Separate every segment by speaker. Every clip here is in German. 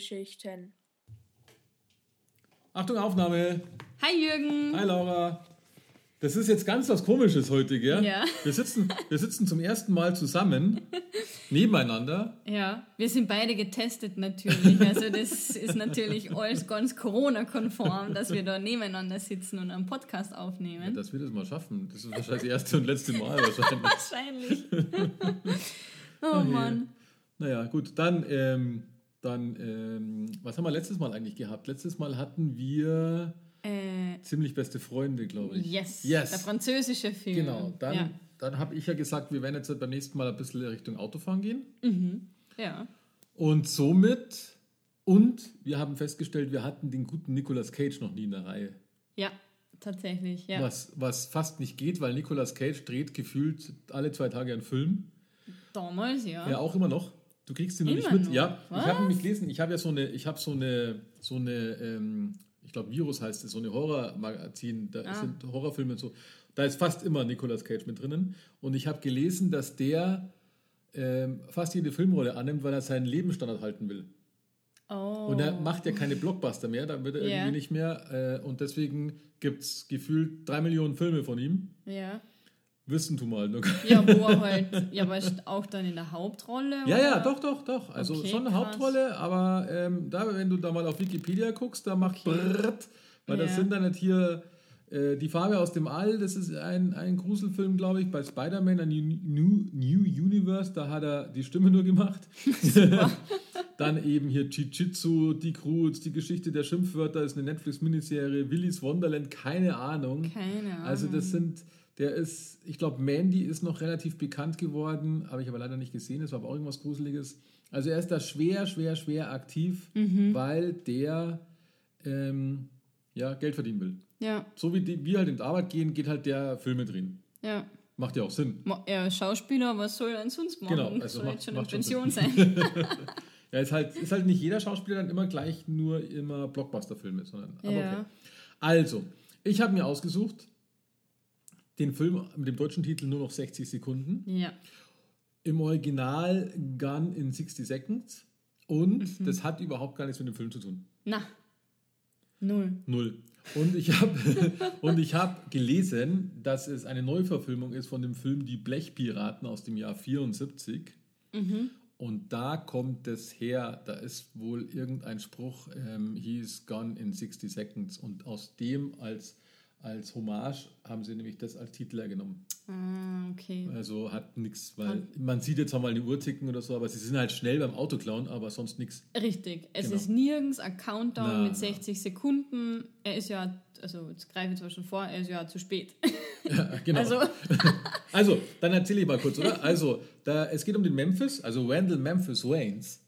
Speaker 1: Filmgeschichten.
Speaker 2: Achtung, Aufnahme.
Speaker 3: Hi Jürgen.
Speaker 2: Hi Laura. Das ist jetzt ganz was Komisches heute, gell?
Speaker 3: Ja.
Speaker 2: Wir sitzen, wir sitzen zum ersten Mal zusammen, nebeneinander.
Speaker 3: Ja, wir sind beide getestet natürlich. Also das ist natürlich alles ganz Corona-konform, dass wir da nebeneinander sitzen und einen Podcast
Speaker 2: Ja,
Speaker 3: aufnehmen.
Speaker 2: dass wir das mal schaffen. Das ist wahrscheinlich das erste und letzte Mal wahrscheinlich.
Speaker 3: Wahrscheinlich. oh
Speaker 2: je.
Speaker 3: Mann.
Speaker 2: Naja, gut, dann, ähm, dann ähm, was haben wir letztes Mal eigentlich gehabt? Letztes Mal hatten wir
Speaker 3: Äh,
Speaker 2: ziemlich beste Freunde, glaube ich.
Speaker 3: yes.
Speaker 2: Yes.
Speaker 3: Der französische Film.
Speaker 2: Genau, dann,
Speaker 3: Ja.
Speaker 2: dann habe ich ja gesagt, wir werden jetzt beim nächsten Mal ein bisschen Richtung Autofahren gehen.
Speaker 3: ja.
Speaker 2: Und somit, und wir haben festgestellt, wir hatten den guten Nicolas Cage noch nie in der Reihe.
Speaker 3: Ja, tatsächlich. Ja.
Speaker 2: Was, was fast nicht geht, weil Nicolas Cage dreht gefühlt alle zwei Tage einen Film.
Speaker 3: Damals, ja.
Speaker 2: Ja, auch immer noch. Du kriegst ihn noch nicht mit.
Speaker 3: noch?
Speaker 2: Ja, ich
Speaker 3: Was?
Speaker 2: habe nämlich gelesen, ich habe ja so eine, ich habe so eine, so eine, ähm, ich glaube Virus heißt es, so eine Horrormagazin, da
Speaker 3: Ah.
Speaker 2: sind Horrorfilme und so. Da ist fast immer Nicolas Cage mit drinnen. Und ich habe gelesen, dass der ähm, fast jede Filmrolle annimmt, weil er seinen Lebensstandard halten will.
Speaker 3: Oh.
Speaker 2: Und er macht ja keine Blockbuster mehr, da wird er
Speaker 3: Ja.
Speaker 2: irgendwie nicht mehr. Äh, und deswegen gibt es gefühlt drei Millionen Filme von ihm.
Speaker 3: ja.
Speaker 2: Wissen du mal. Nur.
Speaker 3: ja, wo er halt, ja, aber auch dann in der Hauptrolle?
Speaker 2: Ja,
Speaker 3: oder?
Speaker 2: ja, doch, doch, doch. Also
Speaker 3: Okay,
Speaker 2: schon eine
Speaker 3: krass.
Speaker 2: Hauptrolle, aber ähm, da, wenn du da mal auf Wikipedia guckst, da macht
Speaker 3: Okay.
Speaker 2: brrrt, weil das
Speaker 3: Ja.
Speaker 2: sind dann nicht hier äh, die Farbe aus dem All, das ist ein, ein Gruselfilm, glaube ich, bei Spider-Man, ein New, New, Universe, da hat er die Stimme nur gemacht. dann eben hier Jiu-Jitsu, Dick Roots, die Geschichte der Schimpfwörter ist eine Netflix-Miniserie, Willy's Wonderland, keine Ahnung.
Speaker 3: Keine Ahnung.
Speaker 2: Also das sind, der ist, ich glaube, Mandy ist noch relativ bekannt geworden, habe ich aber leider nicht gesehen, das war aber auch irgendwas Gruseliges. Also er ist da schwer, schwer, schwer aktiv,
Speaker 3: Mhm.
Speaker 2: weil der ähm, ja, Geld verdienen will.
Speaker 3: Ja,
Speaker 2: So wie die, wir halt in die Arbeit gehen, geht halt der Filme drehen.
Speaker 3: ja.
Speaker 2: Macht ja auch Sinn.
Speaker 3: Er ist Schauspieler, was soll er denn sonst machen?
Speaker 2: Genau, also
Speaker 3: soll
Speaker 2: macht-
Speaker 3: jetzt schon in Pension
Speaker 2: Sinn.
Speaker 3: sein.
Speaker 2: Ja, ist halt, ist halt nicht jeder Schauspieler dann immer gleich nur immer Blockbuster-Filme, sondern. Aber
Speaker 3: Ja.
Speaker 2: okay. Also, ich habe mir ausgesucht, den Film mit dem deutschen Titel nur noch 60 Sekunden.
Speaker 3: ja.
Speaker 2: Im Original Gun in 60 Seconds. Und
Speaker 3: Mhm.
Speaker 2: das hat überhaupt gar nichts mit dem Film zu tun.
Speaker 3: Na, null.
Speaker 2: Null. Und ich habe hab gelesen, dass es eine Neuverfilmung ist von dem Film Die Blechpiraten aus dem Jahr 74.
Speaker 3: Mhm.
Speaker 2: Und da kommt es her, da ist wohl irgendein Spruch, ähm, he's gone in 60 seconds. Und aus dem als, als Hommage haben sie nämlich das als Titel genommen.
Speaker 3: Ah, okay.
Speaker 2: Also hat nichts, weil man sieht jetzt mal eine Uhr ticken oder so, aber sie sind halt schnell beim Autoklauen, aber sonst nichts.
Speaker 3: Richtig. Es
Speaker 2: Genau.
Speaker 3: ist nirgends ein Countdown
Speaker 2: Na,
Speaker 3: mit
Speaker 2: na.
Speaker 3: 60 Sekunden. Er ist ja, also jetzt greife ich zwar schon vor, er ist ja zu spät.
Speaker 2: Ja, genau.
Speaker 3: Also,
Speaker 2: Also, dann erzähle ich mal kurz, oder? Also, da, es geht um den Memphis, also Randall Memphis Waynes.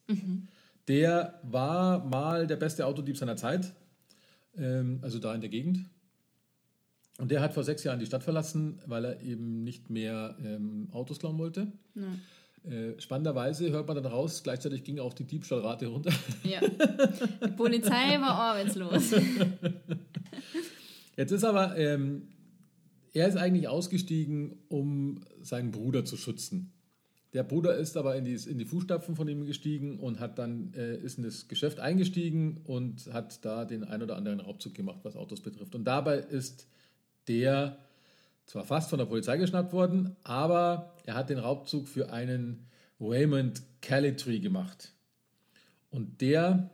Speaker 2: Der war mal der beste Autodieb seiner Zeit, ähm, also da in der Gegend. Und der hat vor sechs Jahren die Stadt verlassen, weil er eben nicht mehr ähm, Autos klauen wollte. Äh, spannenderweise hört man dann raus, gleichzeitig ging auch die Diebstahlrate runter.
Speaker 3: ja. Die Polizei war arbeitslos.
Speaker 2: Jetzt ist aber, ähm, er ist eigentlich ausgestiegen, um seinen Bruder zu schützen. Der Bruder ist aber in die, in die Fußstapfen von ihm gestiegen und hat dann, äh, ist in das Geschäft eingestiegen und hat da den ein oder anderen Raubzug gemacht, was Autos betrifft. Und dabei ist der zwar fast von der Polizei geschnappt worden, aber er hat den Raubzug für einen Raymond Calitry gemacht. Und der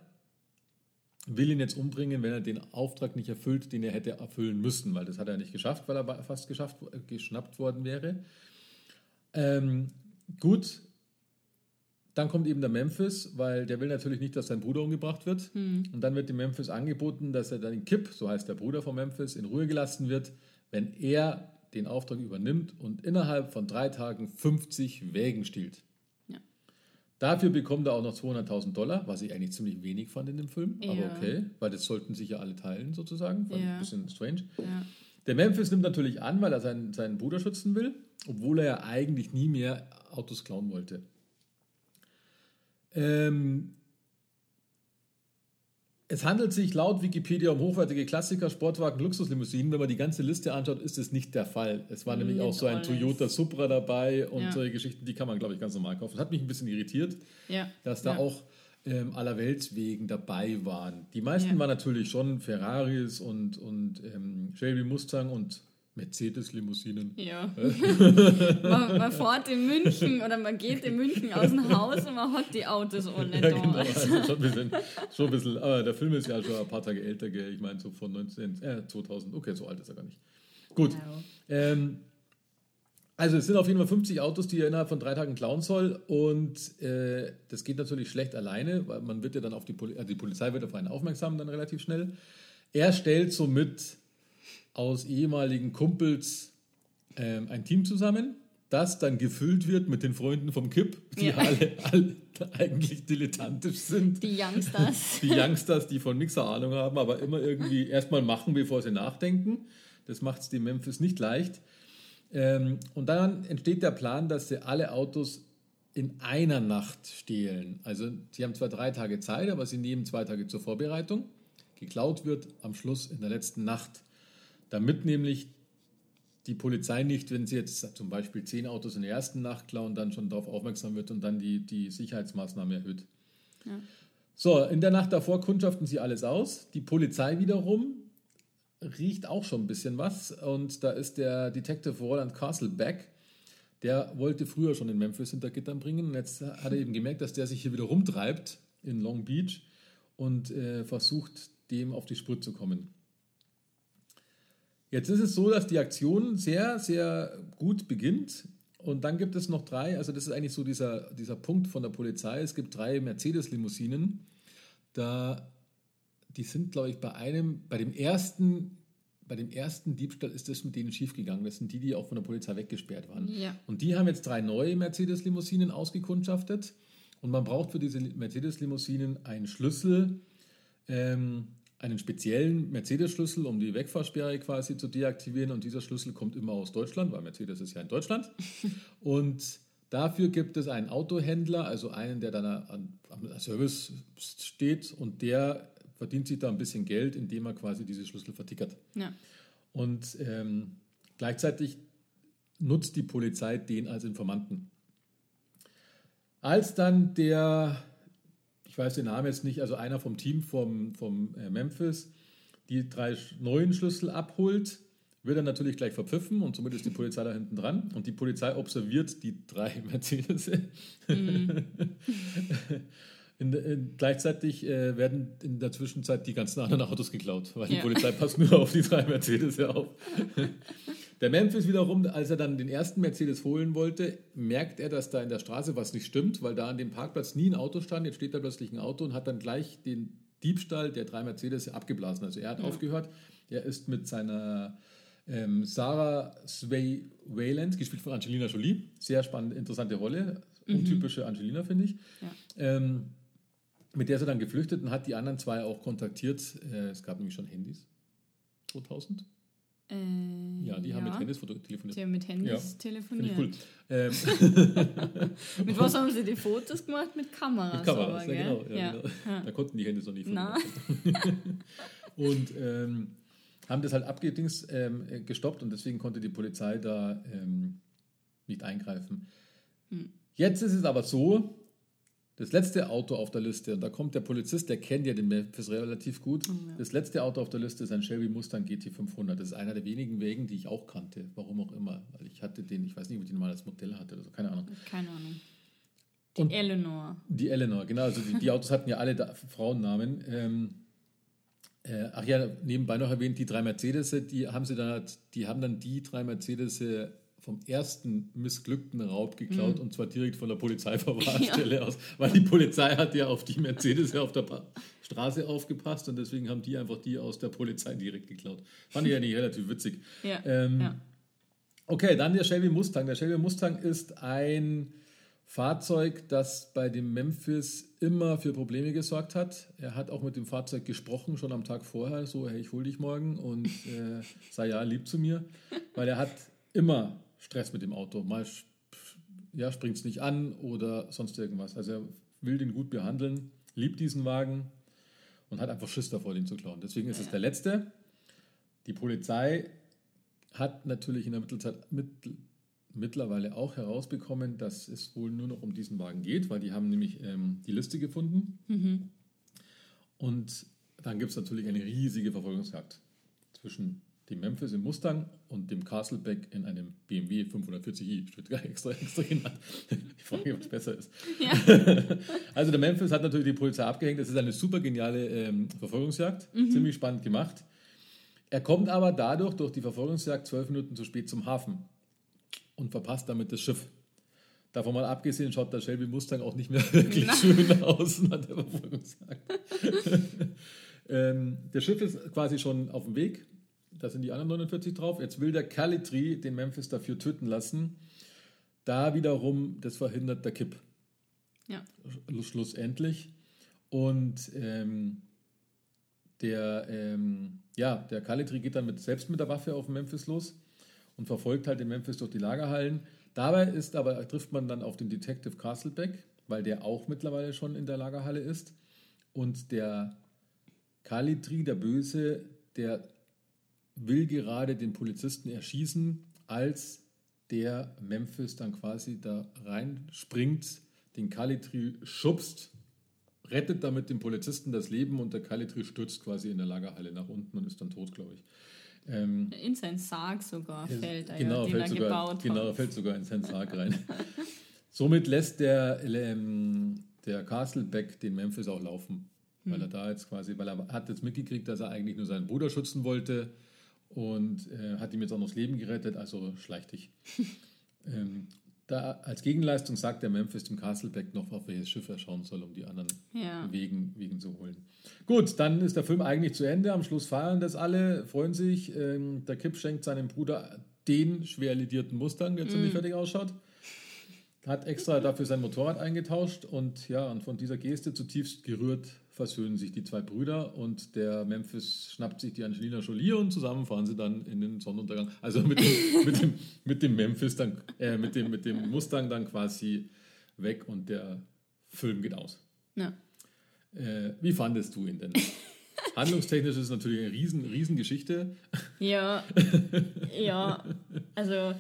Speaker 2: will ihn jetzt umbringen, wenn er den Auftrag nicht erfüllt, den er hätte erfüllen müssen, weil das hat er nicht geschafft, weil er fast geschafft, äh, geschnappt worden wäre. Ähm, gut, dann kommt eben der Memphis, weil der will natürlich nicht, dass sein Bruder umgebracht wird. Und dann wird dem Memphis angeboten, dass er dann den Kip, so heißt der Bruder von Memphis, in Ruhe gelassen wird, wenn er den Auftrag übernimmt und innerhalb von drei Tagen 50 Wägen stiehlt.
Speaker 3: Ja.
Speaker 2: Dafür bekommt er auch noch 200.000 Dollar, was ich eigentlich ziemlich wenig fand in dem Film. Aber
Speaker 3: Ja.
Speaker 2: okay, weil das sollten sich ja alle teilen sozusagen. Fand
Speaker 3: Ja.
Speaker 2: Ein bisschen strange.
Speaker 3: Ja.
Speaker 2: Der Memphis nimmt natürlich an, weil er seinen, seinen Bruder schützen will, obwohl er ja eigentlich nie mehr Autos klauen wollte. Ähm, Es handelt sich laut Wikipedia um hochwertige Klassiker, Sportwagen, Luxuslimousinen. Wenn man die ganze Liste anschaut, ist es nicht der Fall. Es war nämlich
Speaker 3: Nicht
Speaker 2: auch so ein
Speaker 3: alles.
Speaker 2: Toyota Supra dabei und
Speaker 3: Ja.
Speaker 2: solche Geschichten, die kann man, glaube ich, ganz normal kaufen. Das hat mich ein bisschen irritiert,
Speaker 3: Ja.
Speaker 2: dass da
Speaker 3: ja.
Speaker 2: auch ähm, allerwelts wegen dabei waren. Die meisten waren natürlich schon Ferraris und, und ähm, Chevy Mustang und Mercedes-Limousinen.
Speaker 3: Ja. man, man fährt in München oder man geht in München aus dem Haus und man hat die Autos alle
Speaker 2: Ja,
Speaker 3: da.
Speaker 2: genau. Also schon ein bisschen, schon ein bisschen, aber der Film ist ja schon ein paar Tage älter, gell? Ich meine, so von 19, äh, 2000. Okay, so alt ist er gar nicht. Gut.
Speaker 3: Ja.
Speaker 2: Ähm, also es sind auf jeden Fall 50 Autos, die er innerhalb von drei Tagen klauen soll. Und äh, das geht natürlich schlecht alleine, weil man wird ja dann auf die, Poli also die Polizei wird auf einen aufmerksam dann relativ schnell. Er stellt somit aus ehemaligen Kumpels ähm, ein Team zusammen, das dann gefüllt wird mit den Freunden vom Kipp, die
Speaker 3: Ja.
Speaker 2: alle, alle eigentlich dilettantisch sind.
Speaker 3: Die Youngsters.
Speaker 2: Die Youngsters, die von nichts Ahnung haben, aber immer irgendwie erstmal machen, bevor sie nachdenken. Das macht es dem Memphis nicht leicht. Ähm, und dann entsteht der Plan, dass sie alle Autos in einer Nacht stehlen. Also sie haben zwar drei Tage Zeit, aber sie nehmen zwei Tage zur Vorbereitung. Geklaut wird am Schluss in der letzten Nacht, damit nämlich die Polizei nicht, wenn sie jetzt zum Beispiel zehn Autos in der ersten Nacht klauen, dann schon darauf aufmerksam wird und dann die, die Sicherheitsmaßnahmen erhöht. So, in der Nacht davor kundschaften sie alles aus. Die Polizei wiederum riecht auch schon ein bisschen was. Und da ist der Detective Roland Castleback, der wollte früher schon in Memphis hinter Gittern bringen. Und jetzt hat er eben gemerkt, dass der sich hier wieder rumtreibt in Long Beach und äh, versucht, dem auf die Spur zu kommen. Jetzt ist es so, dass die Aktion sehr, sehr gut beginnt. Und dann gibt es noch drei, also das ist eigentlich so dieser, dieser Punkt von der Polizei. Es gibt drei Mercedes-Limousinen. Da, die sind, glaube ich, bei einem, bei dem ersten, bei dem ersten Diebstahl ist das mit denen schiefgegangen. Das sind die, die auch von der Polizei weggesperrt waren.
Speaker 3: Ja.
Speaker 2: Und die haben jetzt drei neue Mercedes-Limousinen ausgekundschaftet. Und man braucht für diese Mercedes-Limousinen einen Schlüssel, ähm, einen speziellen Mercedes-Schlüssel, um die Wegfahrsperre quasi zu deaktivieren. Und dieser Schlüssel kommt immer aus Deutschland, weil Mercedes ist ja in Deutschland. Und dafür gibt es einen Autohändler, also einen, der dann an, am Service steht und der verdient sich da ein bisschen Geld, indem er quasi diese Schlüssel vertickert.
Speaker 3: Ja.
Speaker 2: Und ähm, gleichzeitig nutzt die Polizei den als Informanten. Als dann der, ich weiß den Namen jetzt nicht, also einer vom Team vom, vom äh, Memphis, die drei neuen Schlüssel abholt, wird er natürlich gleich verpfiffen und somit ist die Polizei da hinten dran. Und die Polizei observiert die drei Mercedes. In, in, gleichzeitig äh, werden in der Zwischenzeit die ganzen anderen Autos geklaut, weil die
Speaker 3: Ja.
Speaker 2: Polizei passt nur auf die drei Mercedes auf. Der Memphis wiederum, als er dann den ersten Mercedes holen wollte, merkt er, dass da in der Straße was nicht stimmt, weil da an dem Parkplatz nie ein Auto stand. Jetzt steht da plötzlich ein Auto und hat dann gleich den Diebstahl der drei Mercedes abgeblasen. Also er hat aufgehört. Er ist mit seiner ähm, Sarah Sway Wayland, gespielt von Angelina Jolie, sehr spannende, interessante Rolle, untypische Angelina, finde ich.
Speaker 3: Ja.
Speaker 2: Ähm, mit der ist er dann geflüchtet und hat die anderen zwei auch kontaktiert. Äh, es gab nämlich schon Handys. 2000?
Speaker 3: Äh,
Speaker 2: Ja, die haben mit Handys telefoniert.
Speaker 3: Die haben mit Handys
Speaker 2: Ja,
Speaker 3: telefoniert.
Speaker 2: cool. Ähm,
Speaker 3: Mit was haben sie die Fotos gemacht? Mit Kameras.
Speaker 2: mit Kameras,
Speaker 3: aber,
Speaker 2: ja, genau. Ja, genau.
Speaker 3: Ja.
Speaker 2: Da konnten die Handys noch nicht. Und ähm, haben das halt abgedings ähm, äh, gestoppt und deswegen konnte die Polizei da ähm, nicht eingreifen.
Speaker 3: Hm.
Speaker 2: Jetzt ist es aber so, das letzte Auto auf der Liste, und da kommt der Polizist, der kennt ja den Memphis relativ gut.
Speaker 3: Oh, ja.
Speaker 2: Das letzte Auto auf der Liste ist ein Chevy Mustang GT500. Das ist einer der wenigen Wegen, die ich auch kannte. Warum auch immer. Weil ich hatte den, ich weiß nicht, ob ich den mal als Modell hatte oder so, keine Ahnung.
Speaker 3: Keine Ahnung. Die
Speaker 2: Und-
Speaker 3: Eleanor.
Speaker 2: Die Eleanor, genau. Also die, die Autos hatten ja alle da, Frauennamen. Ähm, äh, ach ja, nebenbei noch erwähnt, die drei Mercedes, die haben sie dann, halt- die haben dann die drei Mercedes vom ersten missglückten Raub geklaut und zwar direkt von der Polizeiverwahrstelle aus, weil die Polizei hat ja auf die Mercedes auf der Pa- Straße aufgepasst und deswegen haben die einfach die aus der Polizei direkt geklaut. Fand ich ja nicht relativ witzig.
Speaker 3: Ja.
Speaker 2: Ähm,
Speaker 3: ja.
Speaker 2: Okay, dann der Chevy Mustang. Der Chevy Mustang ist ein Fahrzeug, das bei dem Memphis immer für Probleme gesorgt hat. Er hat auch mit dem Fahrzeug gesprochen, schon am Tag vorher, so, hey, ich hol dich morgen und äh, sei ja lieb zu mir, weil er hat immer Stress mit dem Auto. Mal ja, springt es nicht an oder sonst irgendwas. Also er will den gut behandeln, liebt diesen Wagen und hat einfach Schiss davor, den zu klauen. Deswegen ist es der letzte. Die Polizei hat natürlich in der Mittelzeit mittel, mittlerweile auch herausbekommen, dass es wohl nur noch um diesen Wagen geht, weil die haben nämlich ähm, die Liste gefunden.
Speaker 3: Mhm.
Speaker 2: Und dann gibt es natürlich eine riesige Verfolgungsjagd zwischen dem Memphis im Mustang und dem Castleback in einem BMW 540i. Steht gar extra, extra genannt. Ich frage mich, was besser ist.
Speaker 3: Ja.
Speaker 2: Also der Memphis hat natürlich die Polizei abgehängt. Das ist eine super geniale ähm, Verfolgungsjagd. Ziemlich spannend gemacht. Er kommt aber dadurch, durch die Verfolgungsjagd, zwölf Minuten zu spät zum Hafen und verpasst damit das Schiff. Davon mal abgesehen, schaut der Shelby Mustang auch nicht mehr wirklich
Speaker 3: Na.
Speaker 2: schön aus nach der Verfolgungsjagd. ähm, der Schiff ist quasi schon auf dem Weg. Da sind die anderen 49 drauf. Jetzt will der Calitri den Memphis dafür töten lassen. Da wiederum, das verhindert der Kipp
Speaker 3: ja.
Speaker 2: sch- schlussendlich. Und ähm, der, ähm, ja, der Calitri geht dann mit, selbst mit der Waffe auf Memphis los und verfolgt halt den Memphis durch die Lagerhallen. Dabei ist aber, trifft man dann auf den Detective Castlebeck, weil der auch mittlerweile schon in der Lagerhalle ist. Und der Calitri, der Böse, der will gerade den Polizisten erschießen, als der Memphis dann quasi da reinspringt, den Calitri schubst, rettet damit dem Polizisten das Leben und der Calitri stürzt quasi in der Lagerhalle nach unten und ist dann tot, glaube ich. Ähm,
Speaker 3: In sein Sarg sogar fällt er,
Speaker 2: genau,
Speaker 3: ja, den
Speaker 2: fällt
Speaker 3: er
Speaker 2: sogar,
Speaker 3: gebaut
Speaker 2: genau,
Speaker 3: hat.
Speaker 2: fällt sogar in seinen Sarg rein. Somit lässt der, ähm, der Castlebeck den Memphis auch laufen,
Speaker 3: Hm.
Speaker 2: weil er da jetzt quasi, weil er hat jetzt mitgekriegt, dass er eigentlich nur seinen Bruder schützen wollte und äh, hat ihm jetzt auch noch das Leben gerettet, also schleich dich. ähm, da, als Gegenleistung sagt der Memphis dem Castlebeck noch, auf welches Schiff er schauen soll, um die anderen
Speaker 3: Ja.
Speaker 2: Wegen, Wegen zu holen. Gut, dann ist der Film eigentlich zu Ende. Am Schluss feiern das alle, freuen sich. Ähm, der Kipp schenkt seinem Bruder den schwer lidierten Mustang, der ziemlich fertig ausschaut. Hat extra dafür sein Motorrad eingetauscht und ja, und von dieser Geste zutiefst gerührt versöhnen sich die zwei Brüder und der Memphis schnappt sich die Angelina Jolie und zusammen fahren sie dann in den Sonnenuntergang. Also mit dem, mit dem, mit dem Memphis dann, äh, mit dem, mit dem Mustang dann quasi weg und der Film geht aus.
Speaker 3: Ja.
Speaker 2: Äh, wie fandest du ihn denn? Handlungstechnisch ist es natürlich eine riesen, riesen Geschichte.
Speaker 3: Ja, ja, also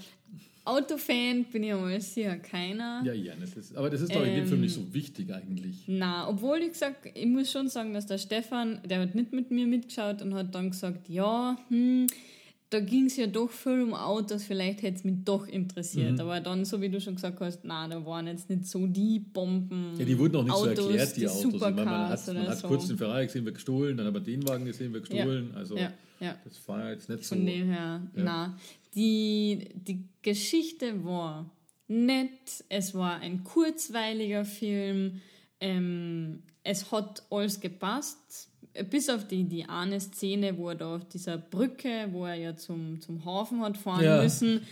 Speaker 3: Autofan bin ich mal sicher keiner.
Speaker 2: Ja, ja, das ist, aber das ist doch in dem
Speaker 3: Ähm,
Speaker 2: Film nicht so wichtig eigentlich.
Speaker 3: Na, obwohl ich gesagt, ich muss schon sagen, dass der Stefan, der hat nicht mit mir mitgeschaut und hat dann gesagt, ja, hm, da ging es ja doch viel um Autos, vielleicht hätte es mich doch interessiert.
Speaker 2: Mhm.
Speaker 3: Aber dann, so wie du schon gesagt hast, na, da waren jetzt nicht so die Bomben.
Speaker 2: Ja, die wurden auch nicht
Speaker 3: Autos,
Speaker 2: so erklärt, die,
Speaker 3: die
Speaker 2: Autos. Ich meine, man
Speaker 3: Supercars
Speaker 2: hat, man hat
Speaker 3: so.
Speaker 2: kurz den Ferrari gesehen, wird gestohlen, dann aber den Wagen gesehen, wird gestohlen. Also
Speaker 3: Ja, ja.
Speaker 2: das war jetzt nicht so.
Speaker 3: Von dem her,
Speaker 2: Ja.
Speaker 3: na. Die, die Geschichte war nett, es war ein kurzweiliger Film, ähm, es hat alles gepasst, bis auf die, die eine Szene, wo er da auf dieser Brücke, wo er ja zum, zum Hafen hat fahren
Speaker 2: Ja.
Speaker 3: müssen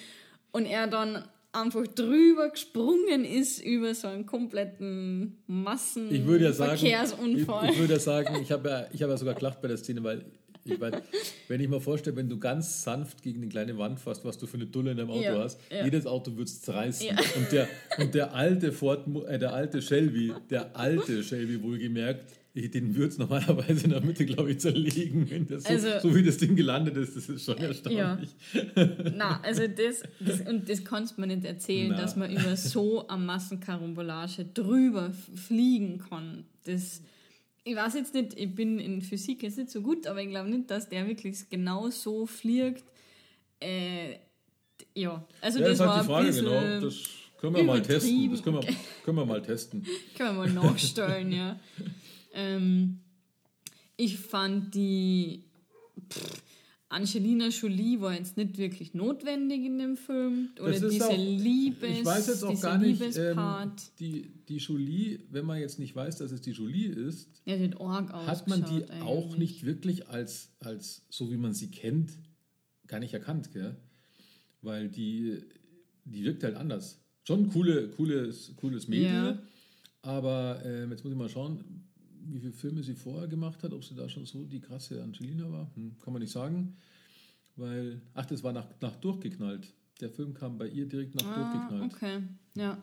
Speaker 3: und er dann einfach drüber gesprungen ist über so einen kompletten Massen
Speaker 2: Ich würde ja sagen, ich, ich würde ja sagen, ich habe ja, ich habe ja sogar gelacht bei der Szene, weil ich mein, wenn ich mir vorstelle, wenn du ganz sanft gegen eine kleine Wand fährst, was du für eine Dulle in deinem Auto
Speaker 3: Ja,
Speaker 2: hast,
Speaker 3: ja.
Speaker 2: jedes Auto wird es zerreißen.
Speaker 3: Ja.
Speaker 2: Und, der, und der alte Ford, äh, der alte Shelby, der alte Shelby wohlgemerkt, den würde es normalerweise in der Mitte, glaube ich, zerlegen. Wenn das so,
Speaker 3: Also-
Speaker 2: so wie das Ding gelandet ist, das ist schon erstaunlich.
Speaker 3: Na, also das, das und das kannst du mir nicht erzählen,
Speaker 2: Na.
Speaker 3: dass man über so eine Massenkarambolage drüber fliegen kann. Das, ich weiß jetzt nicht, ich bin in Physik jetzt nicht so gut, aber ich glaube nicht, dass der wirklich genau so fliegt. Äh, ja, also
Speaker 2: Ja,
Speaker 3: das,
Speaker 2: das
Speaker 3: war
Speaker 2: die Frage,
Speaker 3: ein bisschen,
Speaker 2: genau. Das können wir mal testen. Das können wir, können wir mal testen.
Speaker 3: Können wir mal nachstellen, ja. Ähm, ich fand die pff, Angelina Jolie war jetzt nicht wirklich notwendig in dem Film. Oder diese
Speaker 2: auch-
Speaker 3: Liebes,
Speaker 2: Ich weiß jetzt auch gar nicht, ähm, die, die Jolie, wenn man jetzt nicht weiß, dass es die Jolie ist,
Speaker 3: ja,
Speaker 2: hat man die auch nicht wirklich als, als, so wie man sie kennt, gar nicht erkannt, gell? Weil die, die wirkt halt anders. Schon ein coole, cooles, cooles Mädel,
Speaker 3: Ja.
Speaker 2: aber ähm, jetzt muss ich mal schauen, wie viele Filme sie vorher gemacht hat, ob sie da schon so die krasse Angelina war, hm, kann man nicht sagen. Weil, ach, das war nach, nach Durchgeknallt. Der Film kam bei ihr direkt nach
Speaker 3: Ah,
Speaker 2: Durchgeknallt.
Speaker 3: okay, ja.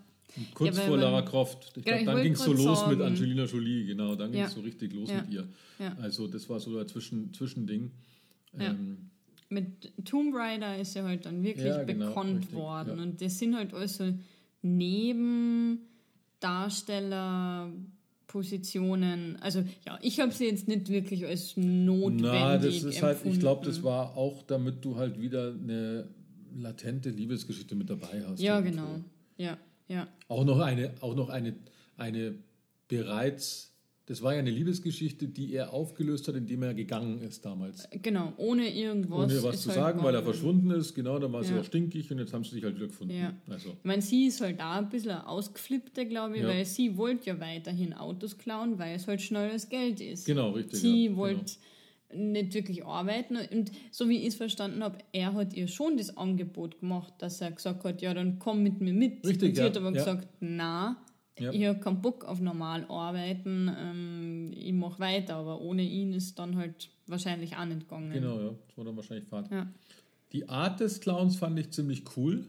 Speaker 2: Kurz
Speaker 3: Ja,
Speaker 2: vor Lara Croft. Ich
Speaker 3: Genau,
Speaker 2: glaube, dann ging es so los mit
Speaker 3: sagen.
Speaker 2: Angelina Jolie, genau. Dann ging
Speaker 3: Ja.
Speaker 2: es so richtig los
Speaker 3: Ja.
Speaker 2: mit ihr.
Speaker 3: Ja.
Speaker 2: Also, das war so ein Zwischen Zwischending.
Speaker 3: Ja.
Speaker 2: Ähm,
Speaker 3: Mit Tomb Raider ist er halt dann wirklich
Speaker 2: Ja, genau,
Speaker 3: bekannt
Speaker 2: richtig,
Speaker 3: worden.
Speaker 2: ja.
Speaker 3: Und das sind halt also Nebendarstellerpositionen. Also ja, ich habe sie jetzt nicht wirklich als notwendig
Speaker 2: Na, das ist halt, ich glaube, das
Speaker 3: empfunden.
Speaker 2: war auch, damit du halt wieder eine latente Liebesgeschichte mit dabei hast.
Speaker 3: Ja,
Speaker 2: irgendwo.
Speaker 3: genau. Ja, ja.
Speaker 2: Auch noch eine, auch noch eine, eine bereits, das war ja eine Liebesgeschichte, die er aufgelöst hat, indem er gegangen ist damals.
Speaker 3: Genau, ohne irgendwas.
Speaker 2: Ohne was zu
Speaker 3: halt
Speaker 2: sagen, weil er verschwunden ist, genau, dann war sie
Speaker 3: Ja.
Speaker 2: auch stinkig und jetzt haben sie sich halt wieder gefunden.
Speaker 3: Ja.
Speaker 2: Also,
Speaker 3: Ich meine, sie ist halt da ein bisschen eine ausgeflippte, glaube ich,
Speaker 2: Ja.
Speaker 3: weil sie wollte ja weiterhin Autos klauen, weil es halt schnelles Geld ist.
Speaker 2: genau, richtig.
Speaker 3: sie
Speaker 2: ja, genau.
Speaker 3: wollte nicht wirklich arbeiten und so wie ich es verstanden habe, er hat ihr schon das Angebot gemacht, dass er gesagt hat, ja, dann komm mit mir mit.
Speaker 2: Richtig,
Speaker 3: und sie hat aber gesagt, na,
Speaker 2: Ja.
Speaker 3: ich habe keinen Bock auf normal arbeiten, ähm, ich mache weiter, aber ohne ihn ist dann halt wahrscheinlich auch nicht gegangen.
Speaker 2: Genau, ja, das war dann wahrscheinlich Fahrt.
Speaker 3: Ja.
Speaker 2: Die Art des Clowns fand ich ziemlich cool,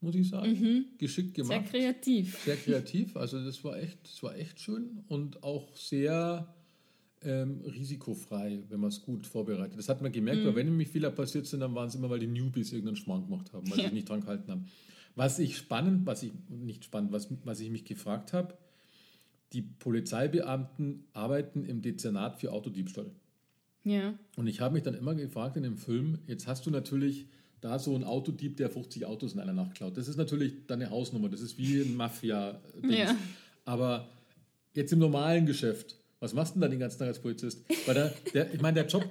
Speaker 2: muss ich sagen. Geschickt
Speaker 3: Mhm. Sehr
Speaker 2: gemacht.
Speaker 3: kreativ.
Speaker 2: sehr kreativ. Also das war echt, das war echt schön und auch sehr ähm, risikofrei, wenn man es gut vorbereitet. Das hat man gemerkt,
Speaker 3: Mhm.
Speaker 2: weil wenn nämlich Fehler passiert sind, dann waren es immer, weil die Newbies irgendeinen Schmarrn gemacht haben, weil sie
Speaker 3: Ja.
Speaker 2: sich nicht dran gehalten haben. Was ich spannend, was ich nicht spannend, was, was ich mich gefragt habe, die Polizeibeamten arbeiten im Dezernat für Autodiebstahl.
Speaker 3: Ja.
Speaker 2: Und ich habe mich dann immer gefragt in dem Film, jetzt hast du natürlich da so einen Autodieb, der 50 Autos in einer Nacht klaut. Das ist natürlich deine Hausnummer, das ist wie ein mafia -Dings.
Speaker 3: Ja.
Speaker 2: Aber jetzt im normalen Geschäft, was machst du denn da den ganzen Tag als Polizist? Weil der, der, ich meine, der Job,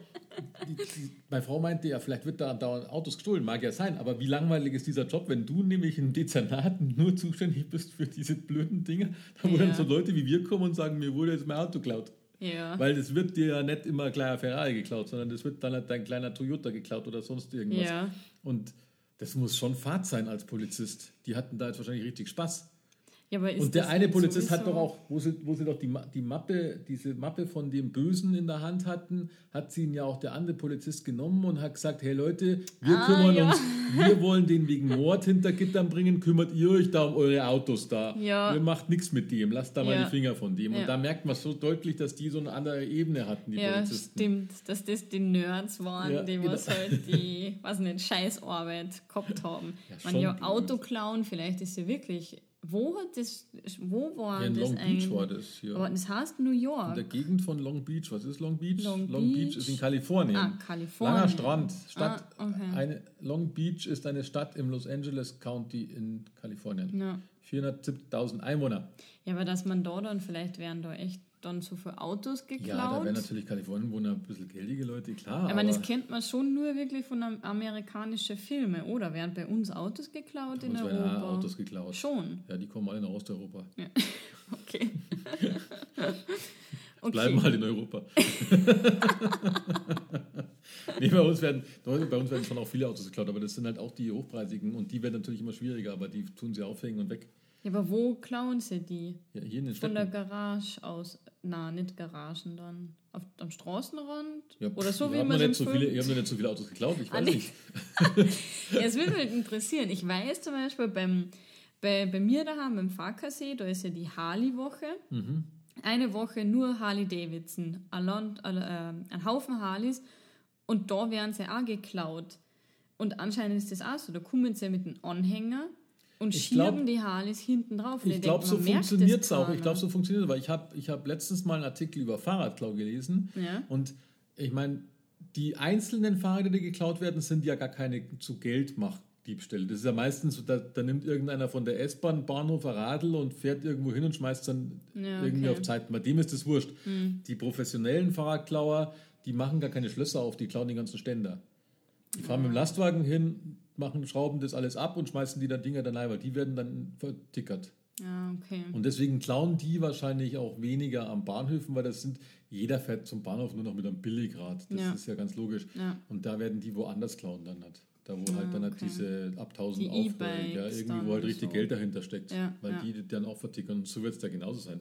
Speaker 2: die, die, meine Frau meinte ja, vielleicht wird da dauernd Autos gestohlen, mag ja sein, aber wie langweilig ist dieser Job, wenn du nämlich im Dezernat nur zuständig bist für diese blöden Dinge, da wo
Speaker 3: Ja.
Speaker 2: dann so Leute wie wir kommen und sagen, mir wurde jetzt mein Auto geklaut.
Speaker 3: Ja.
Speaker 2: Weil es wird dir ja nicht immer ein kleiner Ferrari geklaut, sondern es wird dann halt dein kleiner Toyota geklaut oder sonst irgendwas.
Speaker 3: Ja.
Speaker 2: Und das muss schon Fahrt sein als Polizist. Die hatten da jetzt wahrscheinlich richtig Spaß.
Speaker 3: Ja,
Speaker 2: Und der eine Polizist hat
Speaker 3: sowieso-
Speaker 2: doch auch, wo sie, wo sie doch die, die Mappe, diese Mappe von dem Bösen in der Hand hatten, hat sie ihn ja auch der andere Polizist genommen und hat gesagt, hey Leute, wir
Speaker 3: Ah,
Speaker 2: kümmern
Speaker 3: ja.
Speaker 2: uns, wir wollen den wegen Mord hinter Gittern bringen, kümmert ihr euch da um eure Autos da.
Speaker 3: Ja.
Speaker 2: Ihr macht nichts mit dem, lasst da mal die Finger von dem. Und da merkt man so deutlich, dass die so eine andere Ebene hatten, die
Speaker 3: Ja,
Speaker 2: Polizisten.
Speaker 3: stimmt, dass das die Nerds waren, die
Speaker 2: genau.
Speaker 3: was halt die, was nicht, Scheißarbeit gehabt haben.
Speaker 2: Ja,
Speaker 3: Man ja
Speaker 2: blöd.
Speaker 3: Autoklauen, vielleicht ist ja wirklich. Wo hat das, wo war
Speaker 2: Ja, in
Speaker 3: das
Speaker 2: Long Beach
Speaker 3: eigentlich?
Speaker 2: war das hier.
Speaker 3: Aber das heißt New
Speaker 2: in
Speaker 3: York.
Speaker 2: der Gegend von Long Beach. Was ist Long Beach?
Speaker 3: Long
Speaker 2: Beach.
Speaker 3: Beach.
Speaker 2: ist in Kalifornien.
Speaker 3: Ah, Kalifornien.
Speaker 2: Langer Strand. Stadt.
Speaker 3: Ah, okay.
Speaker 2: eine, Long Beach ist eine Stadt im Los Angeles County in Kalifornien.
Speaker 3: Ja.
Speaker 2: 470.000 Einwohner.
Speaker 3: ja, aber dass man da dann vielleicht wären da echt dann so viele Autos geklaut.
Speaker 2: Ja, da wären natürlich Kalifornien wohnen ein bisschen geldige Leute, klar.
Speaker 3: ich meine, das kennt man schon nur wirklich von am- amerikanischen Filmen, oder? Werden bei uns Autos geklaut in
Speaker 2: uns werden
Speaker 3: Europa?
Speaker 2: auch Autos geklaut.
Speaker 3: Schon.
Speaker 2: Ja, die kommen alle nach Osteuropa.
Speaker 3: Okay. okay.
Speaker 2: Bleiben halt in Europa. nee, bei uns, werden, bei uns werden schon auch viele Autos geklaut, aber das sind halt auch die hochpreisigen und die werden natürlich immer schwieriger, aber die tun sie aufhängen und weg.
Speaker 3: Ja, aber wo klauen sie die?
Speaker 2: Ja, hier in den
Speaker 3: Von
Speaker 2: Städten.
Speaker 3: der Garage aus. Na, nicht Garagen dann. Auf, am Straßenrand?
Speaker 2: Ja,
Speaker 3: Oder so wie man
Speaker 2: nicht so
Speaker 3: im
Speaker 2: viele, Ich habe noch nicht so viele Autos geklaut, ich
Speaker 3: Ah,
Speaker 2: weiß nicht.
Speaker 3: Ja, es würde mich interessieren. Ich weiß zum Beispiel beim, bei, bei mir daheim, beim Farkasee, da ist ja die Harley-Woche.
Speaker 2: Mhm.
Speaker 3: Eine Woche nur Harley-Davidson. Ein, Land- äh, ein Haufen Harleys. Und da werden sie auch geklaut. Und anscheinend ist das auch so. Da kommen sie mit einem Anhänger und
Speaker 2: Ich
Speaker 3: schieben
Speaker 2: glaub-
Speaker 3: die Harleys hinten drauf. Und
Speaker 2: Ich glaube, so funktioniert es auch. Ich glaube, so funktioniert es, weil ich habe ich hab letztens mal einen Artikel über Fahrradklau gelesen
Speaker 3: Ja.
Speaker 2: und ich meine, die einzelnen Fahrräder, die geklaut werden, sind ja gar keine zu Geldmachdiebstähle. Das ist ja meistens, so, da, da nimmt irgendeiner von der S-Bahn Bahnhof ein Radl und fährt irgendwo hin und schmeißt dann
Speaker 3: Ja,
Speaker 2: irgendwie
Speaker 3: okay.
Speaker 2: auf Zeit. Bei dem ist das wurscht. Die professionellen Fahrradklauer, die machen gar keine Schlösser auf, die klauen die ganzen Ständer. Die fahren mit dem Lastwagen hin, machen, schrauben das alles ab und schmeißen die da Dinger dann weil die werden dann vertickert.
Speaker 3: Ja, okay.
Speaker 2: Und deswegen klauen die wahrscheinlich auch weniger am Bahnhöfen, weil das sind, jeder fährt zum Bahnhof nur noch mit einem Billigrad. Das
Speaker 3: Ja.
Speaker 2: ist ja ganz logisch.
Speaker 3: Ja.
Speaker 2: Und da werden die woanders klauen dann halt. Da wo
Speaker 3: Ah,
Speaker 2: halt dann halt
Speaker 3: okay.
Speaker 2: diese ab 1000
Speaker 3: Die E-Bikes
Speaker 2: ja, irgendwie
Speaker 3: dann
Speaker 2: wo halt richtig
Speaker 3: so.
Speaker 2: Geld dahinter steckt,
Speaker 3: Ja,
Speaker 2: weil die dann auch vertickern. Und so wird es da genauso sein.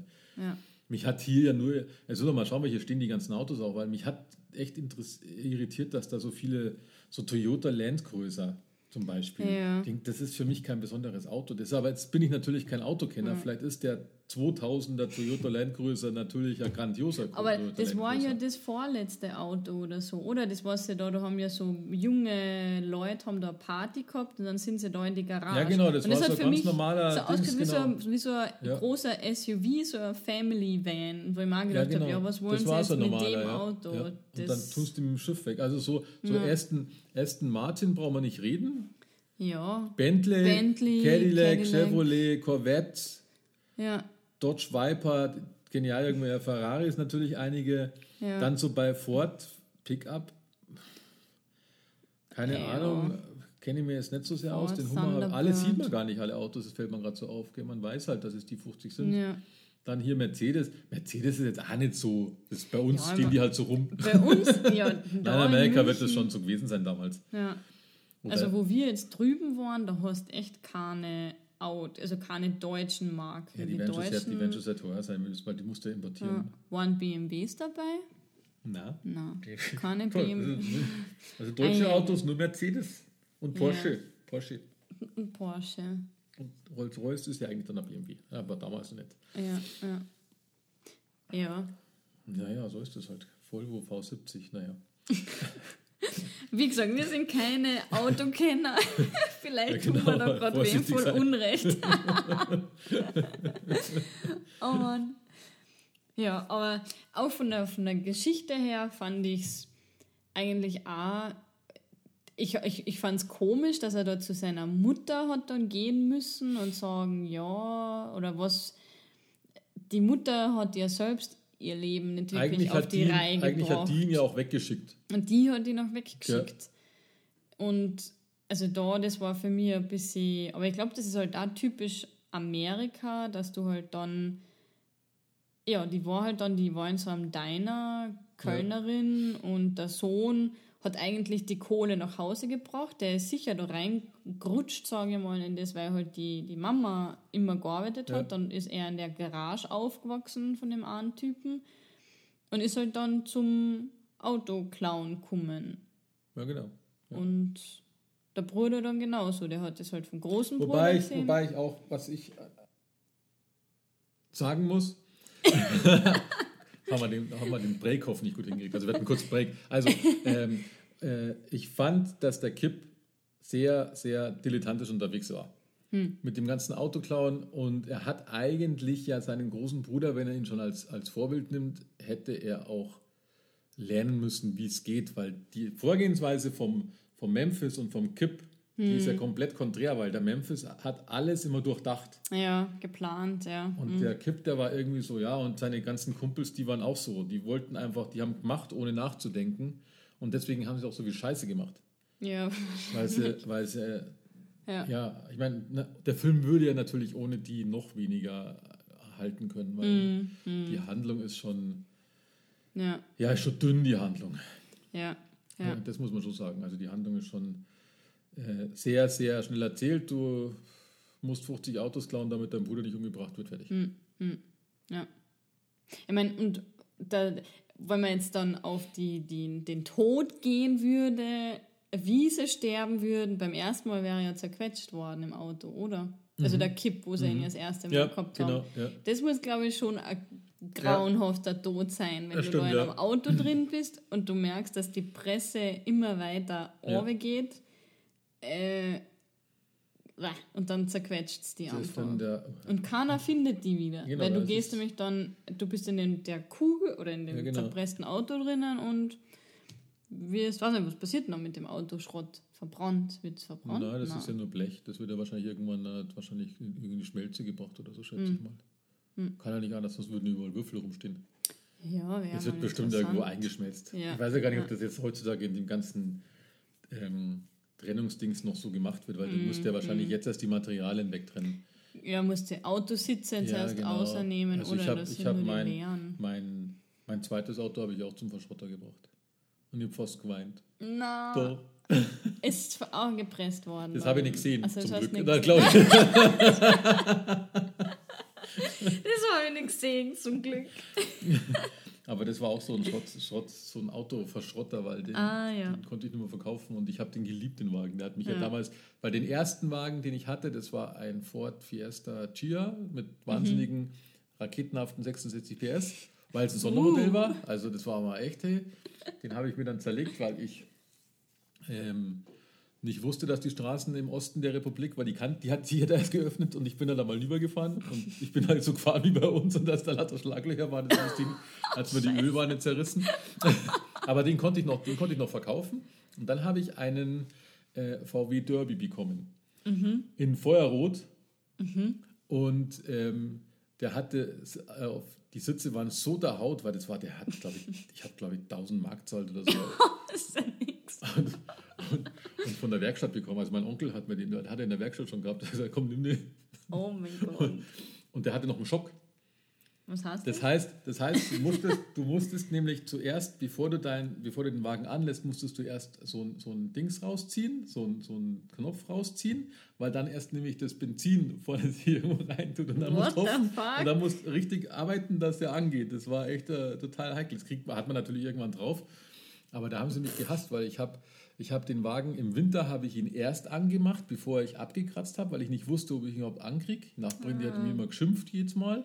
Speaker 2: Mich hat hier ja nur, also noch mal schauen, weil hier stehen die ganzen Autos auch, weil mich hat echt irritiert, dass da so viele, so Toyota Land Cruiser, zum Beispiel.
Speaker 3: Ja.
Speaker 2: Das ist für mich kein besonderes Auto. Das, aber jetzt bin ich natürlich kein Autokenner. Vielleicht ist der 2000er Toyota Land Cruiser natürlich ein grandioser
Speaker 3: Aber
Speaker 2: Toyota
Speaker 3: das
Speaker 2: Land
Speaker 3: war ja das vorletzte Auto oder so, oder? Das war ja da, da haben ja so junge Leute haben da eine Party gehabt und dann sind sie da in die Garage.
Speaker 2: Ja, genau, das
Speaker 3: und
Speaker 2: war so ein
Speaker 3: für
Speaker 2: ganz
Speaker 3: mich
Speaker 2: normaler
Speaker 3: so ausgesehen wie,
Speaker 2: Dings,
Speaker 3: so
Speaker 2: genau.
Speaker 3: ein, wie so ein
Speaker 2: Ja.
Speaker 3: großer SUV, so ein Family Van, wo ich mir gedacht habe, ja, was wollen
Speaker 2: das
Speaker 3: sie jetzt
Speaker 2: so
Speaker 3: mit dem
Speaker 2: ja.
Speaker 3: Auto?
Speaker 2: Ja. Und dann
Speaker 3: Das,
Speaker 2: tust du mit dem Schiff weg. Also so, so Aston, Aston Martin brauchen wir nicht reden.
Speaker 3: ja,
Speaker 2: Bentley,
Speaker 3: Bentley,
Speaker 2: Cadillac,
Speaker 3: Cadillac.
Speaker 2: Chevrolet, Corvette,
Speaker 3: ja,
Speaker 2: Dodge Viper, genial irgendwie Ferraris natürlich einige.
Speaker 3: Ja.
Speaker 2: Dann so bei Ford Pickup. Keine
Speaker 3: Ja.
Speaker 2: Ahnung, kenne ich mir jetzt nicht so sehr aus.
Speaker 3: Ford
Speaker 2: Den Hummer, alle sieht man gar nicht, alle Autos, das fällt mir gerade so auf. gell. Man weiß halt, dass es die 50 sind.
Speaker 3: ja.
Speaker 2: Dann hier Mercedes. Mercedes ist jetzt auch nicht so. Das ist bei uns
Speaker 3: Ja,
Speaker 2: stehen die halt so rum.
Speaker 3: Bei uns, ja,
Speaker 2: In
Speaker 3: da
Speaker 2: Amerika
Speaker 3: in
Speaker 2: wird das schon so gewesen sein damals.
Speaker 3: Ja.
Speaker 2: Oder-
Speaker 3: Also wo wir jetzt drüben waren, da hast echt keine Out, also keine deutschen Marken.
Speaker 2: Ja, die, werden schon sehr, die schon sehr teuer sein, weil die musst du importieren.
Speaker 3: ja. waren BMWs dabei?
Speaker 2: Na.
Speaker 3: Nein, keine. BMW.
Speaker 2: Also deutsche
Speaker 3: ja.
Speaker 2: Autos, nur Mercedes und Porsche. Porsche.
Speaker 3: Und Porsche.
Speaker 2: Und Rolls-Royce ist ja eigentlich dann ein BMW. Aber damals nicht.
Speaker 3: Ja, ja. Ja.
Speaker 2: Naja, so ist es halt. Volvo V70, naja.
Speaker 3: Wie gesagt, wir sind keine Autokenner. Vielleicht
Speaker 2: Ja,
Speaker 3: tun wir
Speaker 2: genau,
Speaker 3: da gerade wem voll
Speaker 2: sein.
Speaker 3: Unrecht. oh Mann. Ja, aber auch von der, von der Geschichte her fand ich es eigentlich auch. Ich, ich, ich fand es komisch, dass er da zu seiner Mutter hat dann gehen müssen und sagen, ja, oder was. Die Mutter hat ja selbst ihr Leben nicht wirklich
Speaker 2: Eigentlich,
Speaker 3: auf die
Speaker 2: die,
Speaker 3: Reihe
Speaker 2: eigentlich
Speaker 3: gebracht.
Speaker 2: hat die ihn ja auch weggeschickt.
Speaker 3: Und die hat ihn auch weggeschickt. Und also da, das war für mich ein bisschen, aber ich glaube, das ist halt auch typisch Amerika, dass du halt dann, ja, die war halt dann, die war in so einem Diner, Kölnerin und der Sohn hat eigentlich die Kohle nach Hause gebracht. Der ist sicher da reingerutscht, sage ich mal, in das, weil halt die, die Mama immer gearbeitet
Speaker 2: Ja.
Speaker 3: hat. Dann ist er in der Garage aufgewachsen von dem einen Typen und ist halt dann zum Autoklauen gekommen.
Speaker 2: Ja, genau. Ja.
Speaker 3: Und der Bruder dann genauso, der hat das halt vom großen Bruder
Speaker 2: Wobei ich,
Speaker 3: gesehen.
Speaker 2: wobei ich auch, was ich äh, sagen muss, haben, wir den, haben wir den Break-Off nicht gut hingekriegt. Also wir hatten kurz Break. Also ähm, äh, ich fand, dass der Kipp sehr, sehr dilettantisch unterwegs war.
Speaker 3: Hm.
Speaker 2: Mit dem ganzen Autoklauen und er hat eigentlich ja seinen großen Bruder, wenn er ihn schon als, als Vorbild nimmt, hätte er auch lernen müssen, wie es geht, weil die Vorgehensweise vom, vom Memphis und vom Kipp, die ist ja komplett konträr, weil der Memphis hat alles immer durchdacht.
Speaker 3: ja, geplant, ja.
Speaker 2: Und der Kipp, der war irgendwie so, ja, und seine ganzen Kumpels, die waren auch so. Die wollten einfach, die haben gemacht, ohne nachzudenken. Und deswegen haben sie auch so viel Scheiße gemacht.
Speaker 3: Ja,
Speaker 2: Weil sie, weil sie
Speaker 3: ja.
Speaker 2: ja, ich meine, na, der Film würde ja natürlich ohne die noch weniger halten können, weil die Handlung ist schon,
Speaker 3: ja,
Speaker 2: ja, ist schon dünn, die Handlung.
Speaker 3: ja,
Speaker 2: Ja.
Speaker 3: ja.
Speaker 2: das muss man schon sagen. Also die Handlung ist schon sehr, sehr schnell erzählt. Du musst 50 Autos klauen, damit dein Bruder nicht umgebracht wird, fertig.
Speaker 3: Ja. Ich meine, und da, wenn man jetzt dann auf die, die, den Tod gehen würde, wie sie sterben würden, beim ersten Mal wäre er ja zerquetscht worden im Auto, oder? Also der Kipp, wo sie ihn ja das erste Mal
Speaker 2: Ja,
Speaker 3: gehabt
Speaker 2: genau.
Speaker 3: haben.
Speaker 2: Ja.
Speaker 3: Das muss, glaube ich, schon ein grauenhafter Tod sein, wenn
Speaker 2: Ja,
Speaker 3: du
Speaker 2: stimmt,
Speaker 3: da in
Speaker 2: ja.
Speaker 3: einem Auto drin bist und du merkst, dass die Presse immer weiter
Speaker 2: Ja.
Speaker 3: geht. Äh, und dann zerquetscht es die
Speaker 2: Das dann der,
Speaker 3: Und keiner findet die wieder.
Speaker 2: Genau,
Speaker 3: weil du gehst nämlich dann, du bist in dem, der Kugel oder in dem
Speaker 2: Ja, genau.
Speaker 3: zerpressten Auto drinnen und wirst, weiß nicht, was passiert noch mit dem Autoschrott? Verbrannt? Wird es verbrannt?
Speaker 2: Nein, das
Speaker 3: Nein.
Speaker 2: ist ja nur Blech. Das wird ja wahrscheinlich irgendwann äh, wahrscheinlich in irgendwie Schmelze gebracht oder so, schätze ich
Speaker 3: Hm.
Speaker 2: mal. Kann ja nicht anders, sonst würden überall Würfel rumstehen.
Speaker 3: ja, wäre
Speaker 2: Das wird bestimmt irgendwo eingeschmelzt.
Speaker 3: Ja.
Speaker 2: Ich weiß ja gar nicht, ob
Speaker 3: Ja.
Speaker 2: das jetzt heutzutage in dem ganzen ähm, Trennungsdings noch so gemacht wird, weil
Speaker 3: Hm,
Speaker 2: du musst ja wahrscheinlich jetzt erst die Materialien wegtrennen.
Speaker 3: Ja, musst du Autositze jetzt
Speaker 2: Ja,
Speaker 3: erst
Speaker 2: genau.
Speaker 3: außernehmen
Speaker 2: Also
Speaker 3: oder
Speaker 2: ich hab-
Speaker 3: das
Speaker 2: ich hab mein-
Speaker 3: die leeren.
Speaker 2: Mein, mein zweites Auto habe ich auch zum Verschrotter gebracht. Und ich habe fast geweint.
Speaker 3: Na,
Speaker 2: Doch.
Speaker 3: ist auch gepresst worden.
Speaker 2: Das habe ich nicht gesehen,
Speaker 3: Also,
Speaker 2: zum Glück.
Speaker 3: nicht
Speaker 2: Na,
Speaker 3: gesehen.
Speaker 2: glaub ich.
Speaker 3: Das habe ich nicht gesehen, zum Glück.
Speaker 2: Aber das war auch so ein Schrott, Schrott so ein Autoverschrotter, weil den,
Speaker 3: Ah, ja.
Speaker 2: den konnte ich nur mal verkaufen und ich habe den geliebt, den Wagen. Der hat mich ja.
Speaker 3: Ja.
Speaker 2: damals, weil den ersten Wagen, den ich hatte, das war ein Ford Fiesta Chia mit wahnsinnigen raketenhaften 66 PS, weil es ein Sondermodell
Speaker 3: Uh.
Speaker 2: war. Also das war mal echt, hey. Den habe ich mir dann zerlegt, weil ich ähm, nicht wusste, dass die Straßen im Osten der Republik, weil die, kan die hat sie da erst geöffnet und ich bin dann da mal rübergefahren und ich bin halt so gefahren wie bei uns und dass da lauter Schlaglöcher waren, das Ding, als mir die Ölwanne zerrissen. Aber den konnte ich noch, den konnte ich noch verkaufen und dann habe ich einen äh, VW Derby bekommen in Feuerrot und ähm, der hatte äh, die Sitze waren so der Haut, weil das war, der hat, glaube ich, ich habe, glaube ich, 1000 Mark zahlt oder so.
Speaker 3: Das ist ja nix.
Speaker 2: Und, und, und von der Werkstatt bekommen. Also mein Onkel hat mir den, hat er in der Werkstatt schon gehabt. Er gesagt, komm, nimm den.
Speaker 3: Oh mein Gott.
Speaker 2: Und der hatte noch einen Schock.
Speaker 3: Was hast
Speaker 2: Das
Speaker 3: du?
Speaker 2: heißt, das heißt du, musstest, du musstest nämlich zuerst, bevor du, dein, bevor du den Wagen anlässt, musstest du erst so ein, so ein Dings rausziehen, so ein, so ein Knopf rausziehen, weil dann erst nämlich das Benzin vorne hier irgendwo rein tut und dann
Speaker 3: What
Speaker 2: musst du und dann musst richtig arbeiten, dass der angeht. Das war echt äh, total heikel. Das kriegt, hat man natürlich irgendwann drauf, aber da haben sie mich gehasst, weil ich habe ich hab den Wagen im Winter habe ich ihn erst angemacht, bevor ich abgekratzt habe, weil ich nicht wusste, ob ich ihn überhaupt ankriege. Nachbarin, die hat mir immer geschimpft jedes Mal,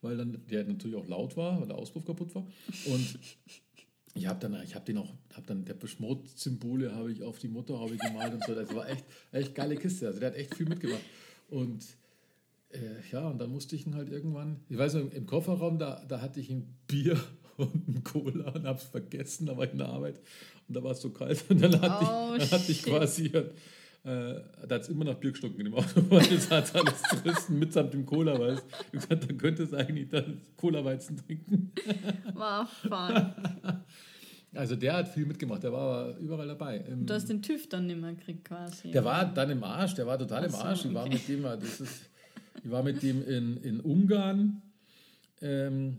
Speaker 2: weil dann der natürlich auch laut war, weil der Auspuff kaputt war. Und ich habe dann, ich habe den auch, habe dann der Beschmutz-Symbole habe ich auf die Motorhaube gemalt und so. Das war echt, echt geile Kiste. Also der hat echt viel mitgemacht. Und äh, ja, und dann musste ich ihn halt irgendwann, ich weiß noch, im Kofferraum, da, da hatte ich ein Bier und ein Cola und habe es vergessen, da war ich in der Arbeit und da war es so kalt und dann hatte
Speaker 3: Oh,
Speaker 2: ich, dann hatte ich quasi, äh, da hat es immer noch Bier gestunken in dem Auto, weil das hat alles zerrissen mitsamt dem Cola, ich hab gesagt, dann könnte es eigentlich das Cola-Weizen trinken.
Speaker 3: Wow, fuck.
Speaker 2: Also der hat viel mitgemacht, der war überall dabei. Im-
Speaker 3: Du hast den TÜV dann nicht mehr gekriegt quasi.
Speaker 2: Der war dann im Arsch, der war total im Arsch. Ich war mit dem, das ist, ich war mit dem in, in Ungarn. Ähm,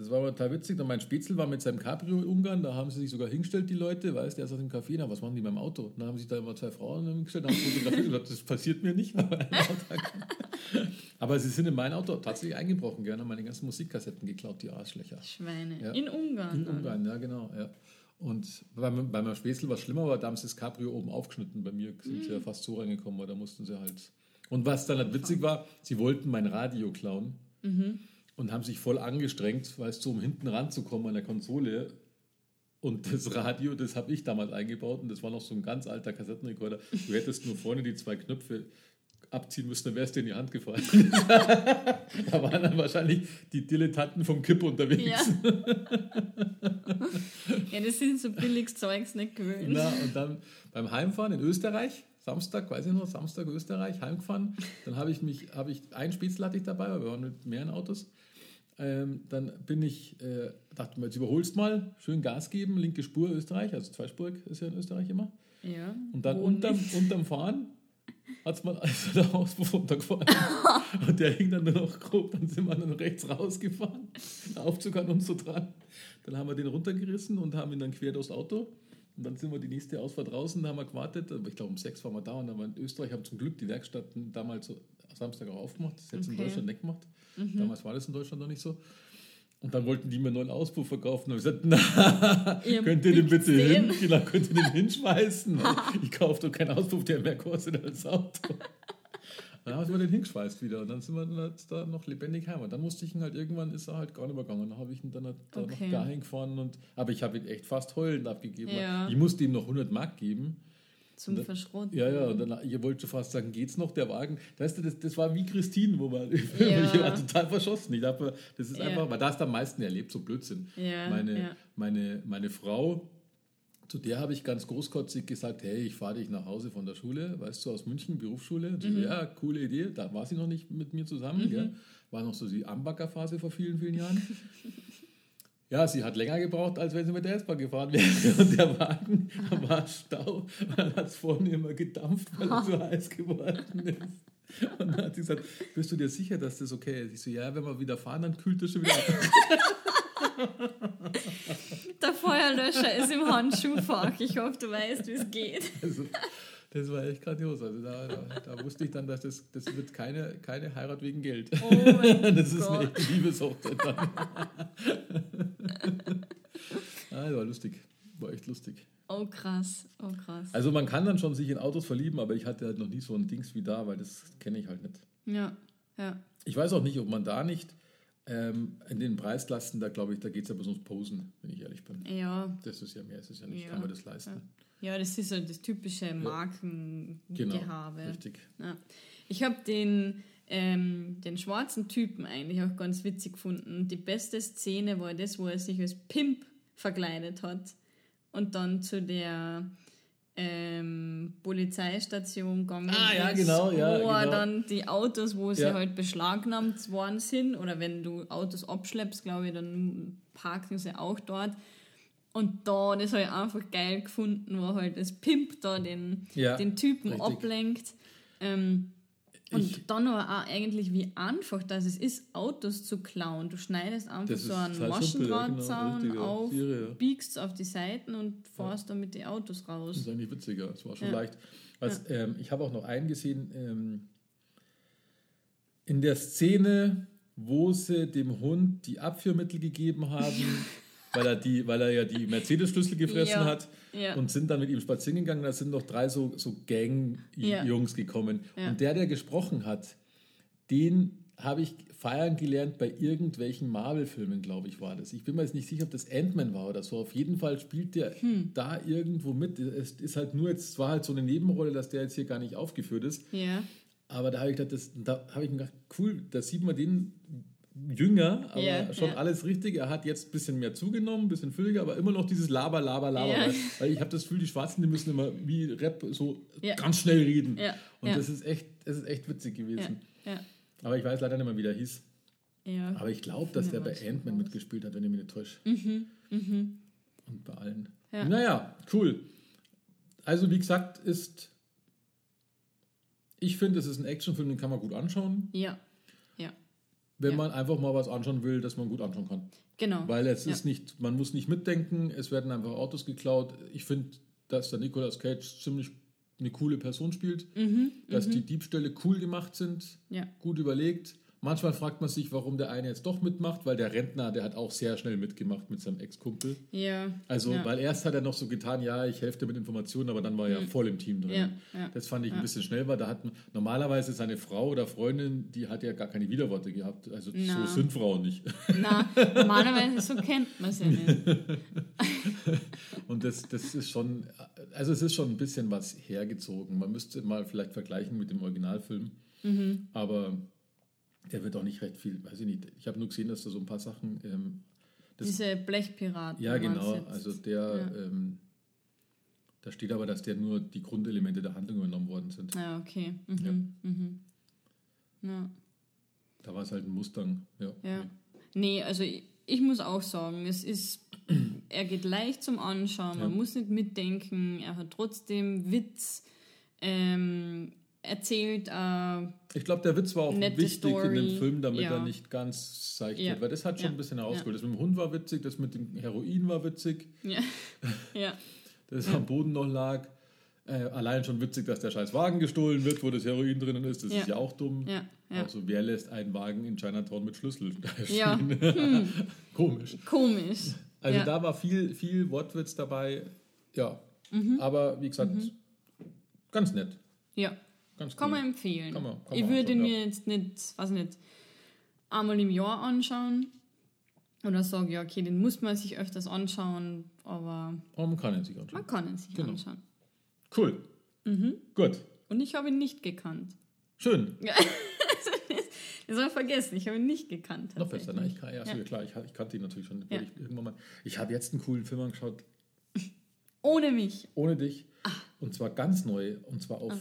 Speaker 2: das war aber total witzig. Und mein Spätzl war mit seinem Cabrio in Ungarn, da haben sie sich sogar hingestellt, die Leute, weißt der ist aus dem Café, na, was machen die beim Auto? Da haben sich da immer zwei Frauen hingestellt, haben fotografiert und gesagt, das passiert mir nicht. Aber, sie sind in mein Auto tatsächlich eingebrochen, gerne haben meine ganzen Musikkassetten geklaut, die Arschlöcher.
Speaker 3: Schweine.
Speaker 2: Ja.
Speaker 3: In Ungarn.
Speaker 2: In
Speaker 3: dann.
Speaker 2: Ungarn, ja, genau. Ja. Und bei, meinem- bei meinem Spätzl war es schlimmer, aber da haben sie das Cabrio oben aufgeschnitten. Bei mir sind sie ja fast so reingekommen, weil da mussten sie halt. Und was dann halt witzig war, sie wollten mein Radio klauen und haben sich voll angestrengt, weißt du, um hinten ranzukommen an der Konsole. Und das Radio, das habe ich damals eingebaut und das war noch so ein ganz alter Kassettenrekorder. Du hättest nur vorne die zwei Knöpfe abziehen müssen, dann wärst du in die Hand gefallen. da waren dann wahrscheinlich die Dilettanten vom Kipp unterwegs.
Speaker 3: Ja. ja, das sind so billiges Zeugs nicht gewöhnt.
Speaker 2: Na, und dann beim Heimfahren in Österreich, Samstag, weiß ich noch, Samstag Österreich, heimgefahren, dann habe ich mich, habe ich, ein Spätzle hatte ich dabei, weil wir waren mit mehreren Autos. Ähm, dann bin ich, äh, dachte mir, jetzt überholst mal, schön Gas geben, linke Spur Österreich, also zweispurig ist ja in Österreich immer.
Speaker 3: Ja.
Speaker 2: Und dann unterm, unterm Fahren hat es mal also der Auspuff runtergefahren. und der hing dann nur noch grob, dann sind wir dann rechts rausgefahren. Der Aufzug an uns so dran. Dann haben wir den runtergerissen und haben ihn dann quer durchs Auto. Und dann sind wir die nächste Ausfahrt draußen, da haben wir gewartet. Aber Ich glaube, um sechs waren wir da und dann waren in Österreich, haben zum Glück die Werkstätten damals so Samstag auch aufgemacht. Das ist jetzt in
Speaker 3: Okay.
Speaker 2: Deutschland nicht gemacht. Damals war das in Deutschland noch nicht so. Und dann wollten die mir einen neuen Auspuff verkaufen. Und ich gesagt, na,
Speaker 3: Ihr
Speaker 2: könnt ihr den bitte hin? Genau, könnt ihr den hinschmeißen? ich kaufe doch keinen Auspuff, der mehr kostet als das Auto. Dann haben wir den hingeschweißt wieder und dann sind wir dann da noch lebendig heim. Und dann musste ich ihn halt, irgendwann ist er halt gar nicht mehr gegangen. Dann habe ich ihn dann halt da
Speaker 3: Okay.
Speaker 2: noch dahin gefahren. Und, aber ich habe ihn echt fast heulend abgegeben.
Speaker 3: Ja.
Speaker 2: Ich musste ihm noch 100 Mark geben.
Speaker 3: Zum
Speaker 2: Und-
Speaker 3: Verschrotten.
Speaker 2: Ja, ja, und dann, ihr wollt schon fast sagen, geht's noch, der Wagen? Du, das, das war wie Christine, wo man,
Speaker 3: Ja.
Speaker 2: ich war total verschossen. Ich dachte, das ist
Speaker 3: Ja.
Speaker 2: einfach, weil da ist am meisten erlebt, so Blödsinn.
Speaker 3: Ja,
Speaker 2: meine, meine, meine Frau, zu der habe ich ganz großkotzig gesagt, hey, ich fahre dich nach Hause von der Schule, weißt du, aus München, Berufsschule.
Speaker 3: Mhm.
Speaker 2: so, ja, coole Idee. Da war sie noch nicht mit mir zusammen. Gell? War noch so die Ambacker-Phase vor vielen, vielen Jahren. Ja, sie hat länger gebraucht, als wenn sie mit der S-Bahn gefahren wäre. Und der Wagen, war Stau. Dann hat es vorne immer gedampft, weil er so heiß geworden ist. Und dann hat sie gesagt, bist du dir sicher, dass das okay ist? Ich so, ja, wenn wir wieder fahren, dann kühlt das schon wieder ab.
Speaker 3: Der Feuerlöscher ist im Handschuhfach. Ich hoffe, du weißt, wie es geht.
Speaker 2: Also, Das war echt grandios. Also da, da, da wusste ich dann, dass das, das wird keine, keine Heirat wegen Geld.
Speaker 3: Oh mein
Speaker 2: das ist eine echte Liebeshochzeit dann. ah, das war lustig. War echt lustig.
Speaker 3: Oh krass, oh krass.
Speaker 2: Also man kann dann schon sich in Autos verlieben, aber ich hatte halt noch nie so ein Dings wie da, weil das kenne ich halt nicht.
Speaker 3: Ja, ja.
Speaker 2: Ich weiß auch nicht, ob man da nicht ähm, in den Preisklassen, da glaube ich, da geht es aber so ums Posen, wenn ich ehrlich bin.
Speaker 3: Ja,
Speaker 2: Das ist ja mehr, es ist ja nicht,
Speaker 3: Ja,
Speaker 2: kann man das leisten.
Speaker 3: ja, das ist so das typische Markengehabe.
Speaker 2: Genau, richtig.
Speaker 3: Ja. Ich habe den, ähm, den schwarzen Typen eigentlich auch ganz witzig gefunden. Die beste Szene war das, wo er sich als Pimp verkleidet hat und dann zu der ähm, Polizeistation gegangen
Speaker 2: Ah, ja, genau, ja,
Speaker 3: wo er
Speaker 2: genau.
Speaker 3: dann die Autos, wo sie
Speaker 2: Ja.
Speaker 3: halt beschlagnahmt worden sind, oder wenn du Autos abschleppst, glaube ich, dann parken sie auch dort. Und da, das habe ich einfach geil gefunden, wo halt das Pimp da den,
Speaker 2: Ja,
Speaker 3: den Typen
Speaker 2: richtig.
Speaker 3: ablenkt. Ähm, und
Speaker 2: Ich-
Speaker 3: dann aber auch eigentlich, wie einfach das es ist, Autos zu klauen. Du schneidest einfach
Speaker 2: Das
Speaker 3: so einen
Speaker 2: ja, genau,
Speaker 3: Maschendrahtzaun
Speaker 2: ja.
Speaker 3: auf,
Speaker 2: Irre, ja.
Speaker 3: biegst auf die Seiten und fährst dann mit den Autos
Speaker 2: Das
Speaker 3: raus.
Speaker 2: ist eigentlich witziger, es war schon
Speaker 3: Ja.
Speaker 2: leicht. Was, ähm, ich habe auch noch einen gesehen, ähm, in der Szene, wo sie dem Hund die Abführmittel gegeben haben, weil, er die, weil er ja die Mercedes-Schlüssel gefressen
Speaker 3: Ja,
Speaker 2: hat
Speaker 3: ja.
Speaker 2: und sind dann mit ihm spazieren gegangen. Da sind noch drei so, so. Gang-Jungs gekommen. Und der, der gesprochen hat, den habe ich feiern gelernt bei irgendwelchen Marvel-Filmen, glaube ich, war das. Ich bin mir jetzt nicht sicher, ob das Ant-Man war oder so. Auf jeden Fall spielt der
Speaker 3: Hm.
Speaker 2: da irgendwo mit. Es ist halt nur jetzt, war halt so eine Nebenrolle, dass der jetzt hier gar nicht aufgeführt ist.
Speaker 3: Ja,
Speaker 2: Aber da habe ich gedacht, das, da habe ich mir gedacht, cool, da sieht man den jünger, aber
Speaker 3: Ja,
Speaker 2: schon
Speaker 3: ja.
Speaker 2: alles richtig. Er hat jetzt ein bisschen mehr zugenommen, ein bisschen fülliger, aber immer noch dieses Laber, Laber, Laber.
Speaker 3: Ja.
Speaker 2: Weil, weil ich habe das Gefühl, die Schwarzen, die müssen immer wie Rap so ganz schnell reden. Und das ist echt, das ist echt witzig gewesen. Aber ich weiß leider nicht mehr, wie der hieß. Aber ich glaube, dass der bei Ant-Man mitgespielt hat, wenn ich mich nicht täusche.
Speaker 3: Mhm, mhm.
Speaker 2: Und bei allen.
Speaker 3: Ja.
Speaker 2: Naja, cool. Also, wie gesagt, ist. Ich finde, es ist ein Actionfilm, den kann man gut anschauen,
Speaker 3: ja,
Speaker 2: wenn
Speaker 3: Ja.
Speaker 2: man einfach mal was anschauen will, das man gut anschauen kann.
Speaker 3: genau.
Speaker 2: Weil es
Speaker 3: Ja.
Speaker 2: ist nicht, man muss nicht mitdenken, es werden einfach Autos geklaut. Ich finde, dass der Nicolas Cage ziemlich eine coole Person spielt,
Speaker 3: Mhm,
Speaker 2: dass die Diebstähle cool gemacht sind,
Speaker 3: ja,
Speaker 2: gut überlegt. Manchmal fragt man sich, warum der eine jetzt doch mitmacht, weil der Rentner, der hat auch sehr schnell mitgemacht mit seinem Ex-Kumpel.
Speaker 3: ja.
Speaker 2: Also,
Speaker 3: ja.
Speaker 2: weil erst hat er noch so getan, ja, ich helfe dir mit Informationen, aber dann war er ja voll im Team drin.
Speaker 3: Ja, ja.
Speaker 2: Das fand ich ein bisschen schnell, weil da hat man- normalerweise seine Frau oder Freundin, die hat ja gar keine Widerworte gehabt. Also
Speaker 3: Na.
Speaker 2: so sind Frauen nicht.
Speaker 3: Na, normalerweise so kennt man ja nicht.
Speaker 2: Und das, das ist schon, also es ist schon ein bisschen was hergezogen. Man müsste mal vielleicht vergleichen mit dem Originalfilm.
Speaker 3: Mhm.
Speaker 2: Aber der wird auch nicht recht viel, weiß ich nicht. Ich habe nur gesehen, dass da so ein paar Sachen. Ähm,
Speaker 3: Diese Blechpiraten.
Speaker 2: ja, genau. Also der, ähm, da steht aber, dass der nur die Grundelemente der Handlung übernommen worden sind.
Speaker 3: Ja, okay. Mhm.
Speaker 2: Ja.
Speaker 3: Mhm. Ja.
Speaker 2: Da war es halt ein Mustang. Ja.
Speaker 3: Ja. Nee, also ich, ich muss auch sagen, es ist, er geht leicht zum Anschauen, man
Speaker 2: Ja.
Speaker 3: muss nicht mitdenken, er hat trotzdem Witz, ähm, erzählt, äh,
Speaker 2: Ich glaube, der Witz war auch wichtig in
Speaker 3: Story,
Speaker 2: dem Film, damit
Speaker 3: ja.
Speaker 2: er nicht ganz seicht
Speaker 3: Ja.
Speaker 2: wird. Weil das hat schon
Speaker 3: Ja.
Speaker 2: ein bisschen herausgeholt. Das mit dem Hund war witzig, das mit dem Heroin war witzig,
Speaker 3: ja, ja,
Speaker 2: das am Boden noch lag. Äh, allein schon witzig, dass der scheiß Wagen gestohlen wird, wo das Heroin drinnen ist. Das ist ja auch dumm.
Speaker 3: ja.
Speaker 2: Also, wer lässt einen Wagen in Chinatown mit Schlüssel
Speaker 3: Ja.
Speaker 2: stehen? Komisch.
Speaker 3: Komisch.
Speaker 2: Also da war viel, viel Wortwitz dabei. Ja.
Speaker 3: Mhm.
Speaker 2: Aber wie gesagt, ganz nett.
Speaker 3: ja,
Speaker 2: Ganz
Speaker 3: kann
Speaker 2: cool.
Speaker 3: man empfehlen.
Speaker 2: Kann man- kann
Speaker 3: ich
Speaker 2: man
Speaker 3: würde
Speaker 2: anschauen,
Speaker 3: mir jetzt nicht, weiß nicht, einmal im Jahr anschauen oder sagen, ja, okay, den muss man sich öfters anschauen, aber
Speaker 2: Aber man kann ihn sich anschauen.
Speaker 3: man kann ihn sich
Speaker 2: Genau.
Speaker 3: anschauen.
Speaker 2: Cool.
Speaker 3: Mhm.
Speaker 2: Gut.
Speaker 3: Und ich habe ihn nicht gekannt.
Speaker 2: Schön.
Speaker 3: Das habe ich vergessen, ich habe ihn nicht gekannt.
Speaker 2: Noch besser. Ne?
Speaker 3: tatsächlich.
Speaker 2: Ich, kann- ja,
Speaker 3: Ja.
Speaker 2: ja. klar, ich, ich kannte ihn natürlich schon.
Speaker 3: Ja.
Speaker 2: Ich, irgendwann mal, ich habe jetzt einen coolen Film angeschaut,
Speaker 3: Ohne mich.
Speaker 2: ohne dich. Und zwar ganz neu. Und zwar auf
Speaker 3: Ah.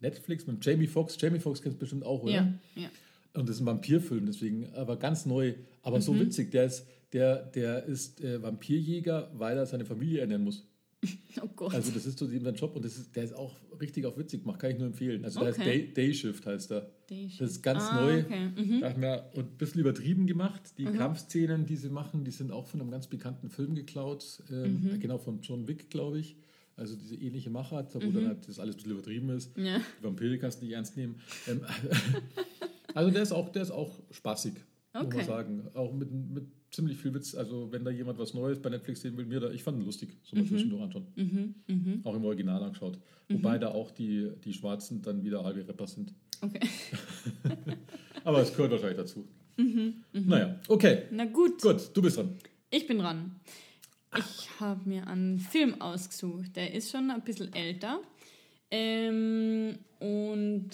Speaker 2: Netflix mit Jamie Foxx. Jamie Foxx kennst du bestimmt auch, oder?
Speaker 3: Ja, ja.
Speaker 2: Und das ist ein Vampirfilm, deswegen, aber ganz neu, aber so
Speaker 3: Mhm.
Speaker 2: witzig. Der ist, der, der ist äh, Vampirjäger, weil er seine Familie ernähren muss.
Speaker 3: Oh Gott.
Speaker 2: Also das ist so sein Job und das ist, der ist auch richtig auf witzig gemacht, kann ich nur empfehlen. Also der
Speaker 3: Okay.
Speaker 2: heißt Day, Day Shift heißt er.
Speaker 3: Day Shift.
Speaker 2: Das ist ganz
Speaker 3: ah,
Speaker 2: neu.
Speaker 3: Okay. Mhm.
Speaker 2: Da wir und ein bisschen übertrieben gemacht. Die Kampfszenen, die sie machen, die sind auch von einem ganz bekannten Film geklaut. Ähm,
Speaker 3: Mhm.
Speaker 2: Genau, von John Wick, glaube ich. Also diese ähnliche Machart, wo dann halt das alles ein bisschen übertrieben ist.
Speaker 3: Mhm. Ja.
Speaker 2: Die Vampire kannst du nicht ernst nehmen. Ähm, also der ist auch, der ist auch spaßig, muss
Speaker 3: Okay.
Speaker 2: man sagen. Auch mit, mit ziemlich viel Witz. Also wenn da jemand was Neues bei Netflix sehen will, mir da, ich fand ihn lustig, so
Speaker 3: Mhm.
Speaker 2: mal zwischendurch anschauen. Auch im Original angeschaut. Wobei da auch die, die Schwarzen dann wieder halbe Rapper sind.
Speaker 3: Okay.
Speaker 2: Aber es gehört wahrscheinlich dazu.
Speaker 3: Mhm,
Speaker 2: Naja, okay.
Speaker 3: Na gut,
Speaker 2: Gut, du bist dran.
Speaker 3: ich bin dran. Ich habe mir einen Film ausgesucht. Der ist schon ein bisschen älter. Ähm, und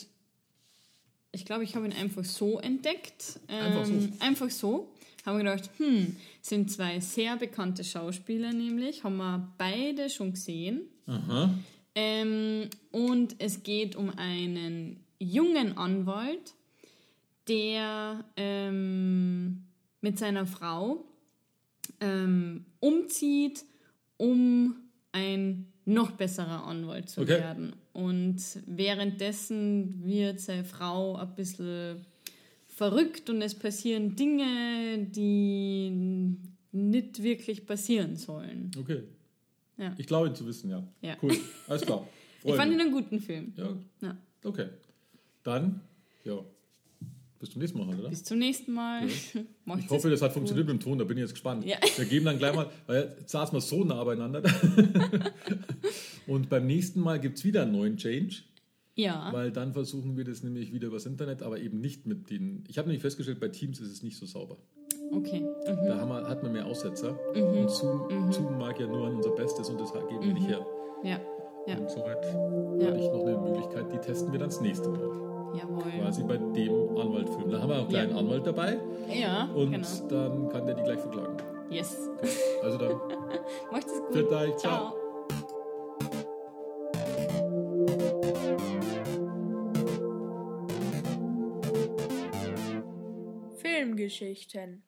Speaker 3: ich glaube, ich habe ihn einfach so entdeckt. Ähm,
Speaker 2: Einfach so.
Speaker 3: Einfach so. Habe mir gedacht, hm, sind zwei sehr bekannte Schauspieler nämlich. Haben wir beide schon gesehen.
Speaker 2: Aha.
Speaker 3: Ähm, und es geht um einen jungen Anwalt, der ähm, mit seiner Frau ähm, umzieht, um ein noch besserer Anwalt zu
Speaker 2: Okay.
Speaker 3: werden. Und währenddessen wird seine Frau ein bisschen verrückt und es passieren Dinge, die nicht wirklich passieren sollen.
Speaker 2: Okay.
Speaker 3: Ja.
Speaker 2: Ich glaube ihn zu wissen, ja.
Speaker 3: Ja.
Speaker 2: Cool. Alles klar.
Speaker 3: Ich fand ihn einen guten Film.
Speaker 2: Ja,
Speaker 3: Ja.
Speaker 2: okay. Dann, ja. Bis zum nächsten Mal, oder?
Speaker 3: Bis zum nächsten Mal. Macht's
Speaker 2: Ich hoffe, das hat
Speaker 3: gut.
Speaker 2: funktioniert mit dem Ton, da bin ich jetzt gespannt.
Speaker 3: Ja.
Speaker 2: Wir geben dann gleich mal, weil jetzt saßen wir so nah beieinander. Und beim nächsten Mal gibt es wieder einen neuen Change,
Speaker 3: Ja.
Speaker 2: weil dann versuchen wir das nämlich wieder übers Internet, aber eben nicht mit den. Ich habe nämlich festgestellt, bei Teams ist es nicht so sauber.
Speaker 3: Okay. Mhm.
Speaker 2: Da wir, hat man mehr Aussetzer. Und Zoom, Zoom mag ja nur an unser Bestes und das geben wir nicht her.
Speaker 3: Ja. Ja.
Speaker 2: Und somit
Speaker 3: Ja.
Speaker 2: hatte ich noch eine Möglichkeit, die testen wir dann das nächste Mal.
Speaker 3: Jawohl.
Speaker 2: Quasi bei dem Anwaltfilm. Da haben wir einen kleinen
Speaker 3: Ja.
Speaker 2: Anwalt dabei
Speaker 3: Ja,
Speaker 2: und
Speaker 3: genau.
Speaker 2: dann kann der die gleich verklagen.
Speaker 3: Yes.
Speaker 2: Also dann,
Speaker 3: Macht es gut.
Speaker 2: Für dich, ciao.
Speaker 1: Filmgeschichten